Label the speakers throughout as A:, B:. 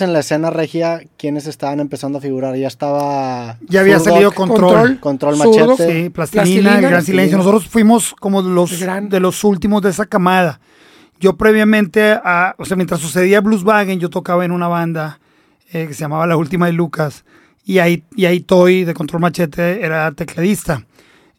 A: entonces en la escena regia, ¿quiénes estaban empezando a figurar? Ya estaba...
B: Ya había salido Control.
A: Control Machete.
B: Sí, Plastilina, El Gran Silencio. Nosotros fuimos como los,
C: gran.
B: de los últimos de esa camada. Yo previamente, a, o sea, mientras sucedía Blueswagen, yo tocaba en una banda eh, que se llamaba La Última de Lucas. Y ahí, y ahí Toy de Control Machete era tecladista.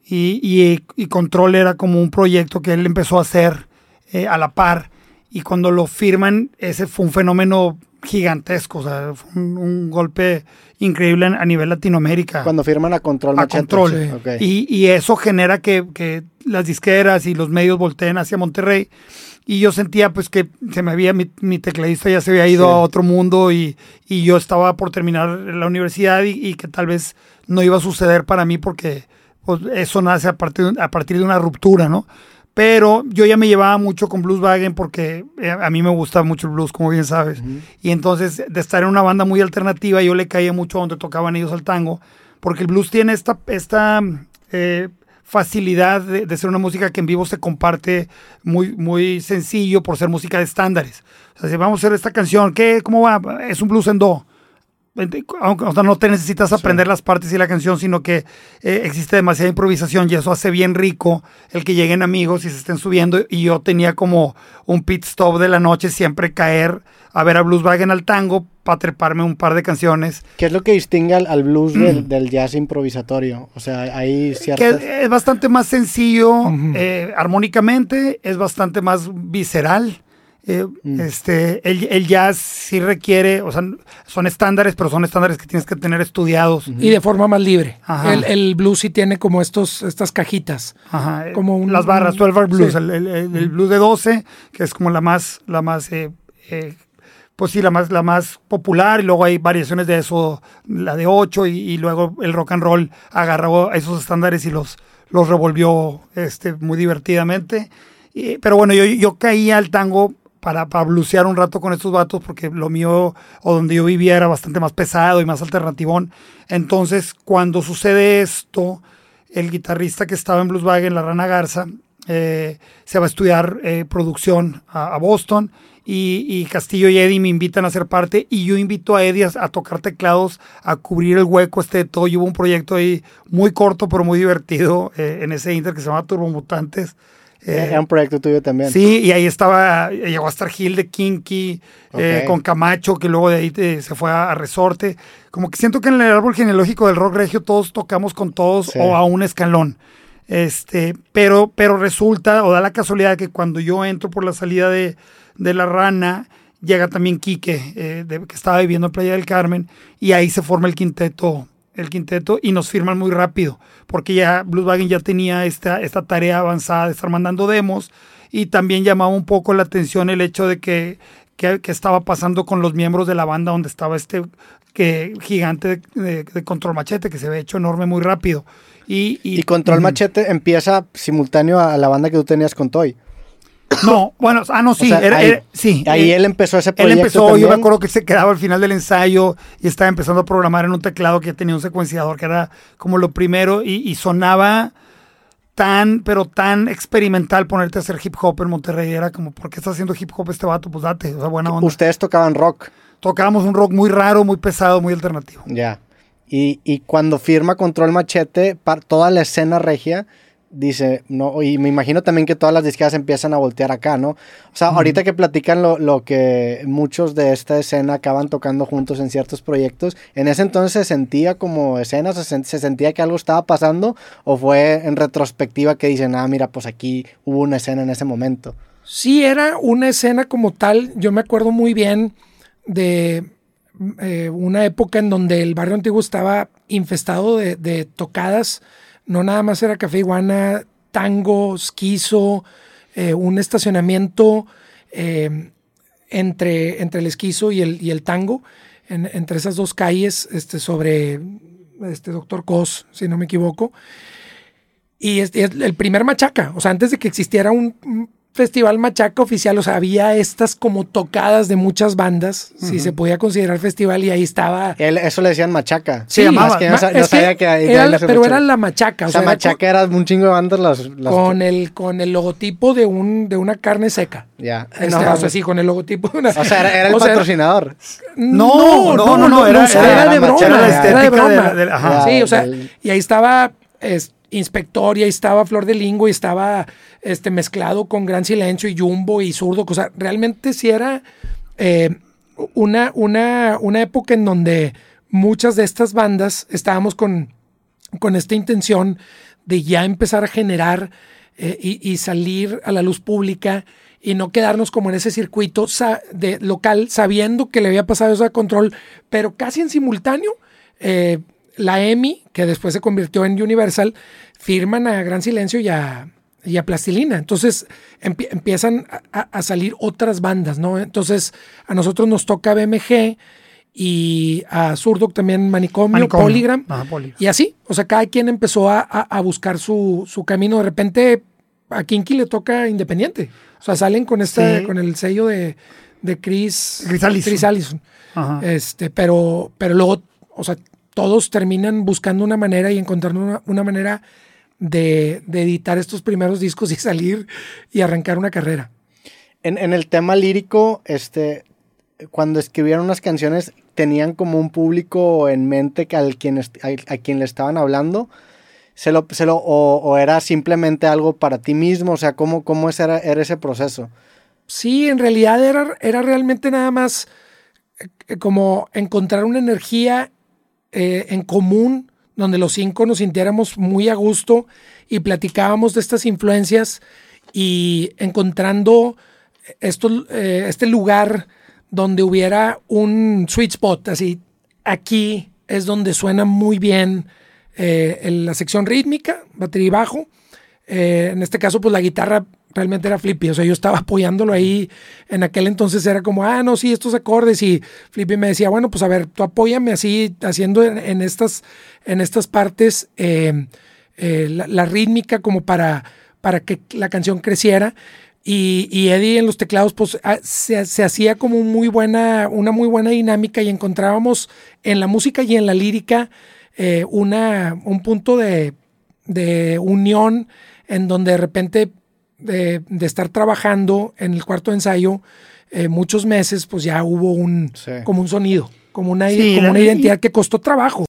B: Y, y- y Control era como un proyecto que él empezó a hacer eh, a la par. Y cuando lo firman, ese fue un fenómeno gigantesco. O sea, fue un, un golpe increíble a nivel Latinoamérica
A: Cuando firman a Control
B: a
A: Machete.
B: control.
A: Sí.
B: Y, y eso genera que, que las disqueras y los medios volteen hacia Monterrey. Y yo sentía pues que se me había, mi, mi tecladista ya se había ido
A: Sí.
B: a otro mundo y, y yo estaba por terminar la universidad y, y que tal vez no iba a suceder para mí porque pues, eso nace a partir, a partir de una ruptura, ¿no? Pero yo ya me llevaba mucho con Blueswagen porque eh, a mí me gusta mucho el blues, como bien sabes. Y entonces, de estar en una banda muy alternativa, yo le caía mucho a donde tocaban ellos al tango, porque el blues tiene esta, esta eh, facilidad de, de ser una música que en vivo se comparte muy, muy sencillo por ser música de estándares. O sea, si vamos a hacer esta canción, ¿qué, ¿cómo va? Es un blues en do. Aunque, o sea, no te necesitas aprender las partes y la canción, sino que eh, existe demasiada improvisación y eso hace bien rico el que lleguen amigos y se estén subiendo. Y yo tenía como un pit stop de la noche, siempre caer a ver a Blueswagen al tango para treparme un par de canciones.
A: ¿Qué es lo que distingue al, al blues del, del jazz improvisatorio? O sea, hay
B: Que
A: ciertas...
B: es bastante más sencillo eh, armónicamente, es bastante más visceral. Eh,
A: Mm.
B: este, el, el jazz sí requiere, o sea, son estándares, pero son estándares que tienes que tener estudiados.
C: Y de forma más libre.
B: Ajá.
C: El, el blues sí tiene como estos, estas cajitas.
B: Ajá,
C: Como un-
B: las barras, 12 bar blues,
C: sí.
B: el, el- blues de 12, que es como la más, la más, eh, eh, pues sí, la más, la más popular, y luego hay variaciones de eso, la de 8, y, y luego el rock and roll agarró esos estándares y los, los revolvió este, muy divertidamente. Y- pero bueno, yo, yo caía al tango para, para un rato con estos vatos, porque lo mío, o donde yo vivía, era bastante más pesado y más alternativón. Entonces, cuando sucede esto, el guitarrista que estaba en Blueswagen, la Rana Garza, eh, se va a estudiar eh, producción a, Boston y, Castillo y Eddie me invitan a ser parte y yo invito a Eddie a, tocar teclados, a cubrir el hueco este de todo. Y hubo un proyecto ahí muy corto pero muy divertido eh, en ese Inter que se llama Turbomutantes. Eh,
A: Era un proyecto tuyo también.
B: Sí, y ahí estaba, llegó a estar Gil de Kinky, eh, con Camacho, que luego de ahí eh, se fue a, a Resorte. Como que siento que en el árbol genealógico del rock regio todos tocamos con todos
A: Sí.
B: o a un escalón. Este, pero, pero resulta, o da la casualidad que cuando yo entro por la salida de, de la rana, llega también Quique, eh, de- que estaba viviendo en Playa del Carmen, y ahí se forma el quinteto, el quinteto, y nos firman muy rápido, porque ya Blueswagen ya tenía esta, esta tarea avanzada de estar mandando demos, y también llamaba un poco la atención el hecho de que, que, que estaba pasando con los miembros de la banda donde estaba este que, gigante de, de- de Control Machete, que se ve hecho enorme muy rápido. Y, y-
A: Y Control. Machete empieza simultáneo a la banda que tú tenías con Toy.
B: No, bueno, ah, no, sí,
A: O sea,
B: era-
A: ahí,
B: era- sí.
A: ahí
B: eh,
A: él empezó ese
B: Él
A: proyecto
B: empezó, yo me acuerdo que se quedaba al final del ensayo y estaba empezando a programar en un teclado que tenía un secuenciador que era como lo primero y, y sonaba tan, pero tan experimental ponerte a hacer hip hop en Monterrey. Era como, ¿por qué está haciendo hip hop este vato? Pues date, o sea, buena onda.
A: Ustedes tocaban rock.
B: Tocábamos un rock muy raro, muy pesado, muy alternativo.
A: Ya. Y, y cuando firma Control Machete, par- toda la escena regia dice, no, y me imagino también que todas las disqueras empiezan a voltear acá, ¿no? O sea, ahorita que platican lo, lo que muchos de esta escena acaban tocando juntos en ciertos proyectos, ¿en ese entonces se sentía como escena, se, se sentía que algo estaba pasando? ¿O fue en retrospectiva que dicen, ah, mira, pues aquí hubo una escena en ese momento?
C: Sí, era una escena como tal. Yo me acuerdo muy bien de eh, una época en donde el barrio antiguo estaba infestado de, de tocadas. No nada más era café iguana, tango, esquizo, eh, un estacionamiento eh, entre, entre el esquizo y el, y el tango, en- entre esas dos calles, este, sobre este Doctor Cos, si no me equivoco. Y es, es el primer machaca, o sea, antes de que existiera un, festival machaca oficial, o sea, había estas como tocadas de muchas bandas, si se podía considerar festival, y ahí estaba.
A: eso le decían machaca.
C: Sí, más que no, sabía que, era Pero era la machaca.
A: O sea, machaca era, un chingo de bandas las,
C: Con, el, con el logotipo de, un, de una carne seca.
A: Ya.
C: Este, o sea, sí, con el logotipo de una.
A: O sea, era, el patrocinador.
C: No, no, no, no, era, era, de broma. Era de broma. sí, o sea, y ahí estaba. Inspector y ahí estaba Flor de Lingo y estaba este, mezclado con Gran Silencio y Jumbo y Zurdo. O sea, realmente sí era eh, una, una, una época en donde muchas de estas bandas estábamos con, con esta intención de ya empezar a generar eh, y, salir a la luz pública y no quedarnos como en ese circuito de local, sabiendo que le había pasado eso a control, pero casi en simultáneo. Eh, la EMI, que después se convirtió en Universal, firman a Gran Silencio y a, Plastilina. Entonces empiezan a, salir otras bandas, ¿no? Entonces a nosotros nos toca BMG y a Zurdo también Manicomio, Polygram, Y así, o sea, cada quien empezó a, buscar su, camino. De repente a Kinky le toca Independiente. O sea, salen con, este, con el sello de, de Chris,
B: Chris
C: Allison. Este, pero, pero luego, o sea, todos terminan buscando una manera y encontrando una, manera de, editar estos primeros discos y salir y arrancar una carrera.
A: En, el tema lírico, este, cuando escribieron unas canciones, ¿tenían como un público en mente que al quien, a, quien le estaban hablando? ¿Se lo, se lo, o, era simplemente algo para ti mismo? O sea, ¿cómo, cómo era, era ese proceso?
C: Sí, en realidad era, era realmente nada más eh, como encontrar una energía eh, en común donde los cinco nos sintiéramos muy a gusto y platicábamos de estas influencias y encontrando esto, eh, este lugar donde hubiera un sweet spot, así, aquí es donde suena muy bien eh, la sección rítmica, batería y bajo. en este caso, pues la guitarra realmente era Flippy. O sea, yo estaba apoyándolo ahí. En aquel entonces era como, ah, no, sí, estos acordes. Y Flippy me decía, bueno, pues a ver, tú apóyame así, haciendo en, estas, en estas partes em, eh, la, rítmica como para, para que la canción creciera. Y, Eddie en los teclados, pues ah, se, hacía como muy buena, una muy buena dinámica y encontrábamos en la música y en la lírica eh, una, un punto de, de unión en donde de repente de, estar trabajando en el cuarto ensayo eh, muchos meses, pues ya hubo un como un sonido, como una, como una identidad que costó trabajo.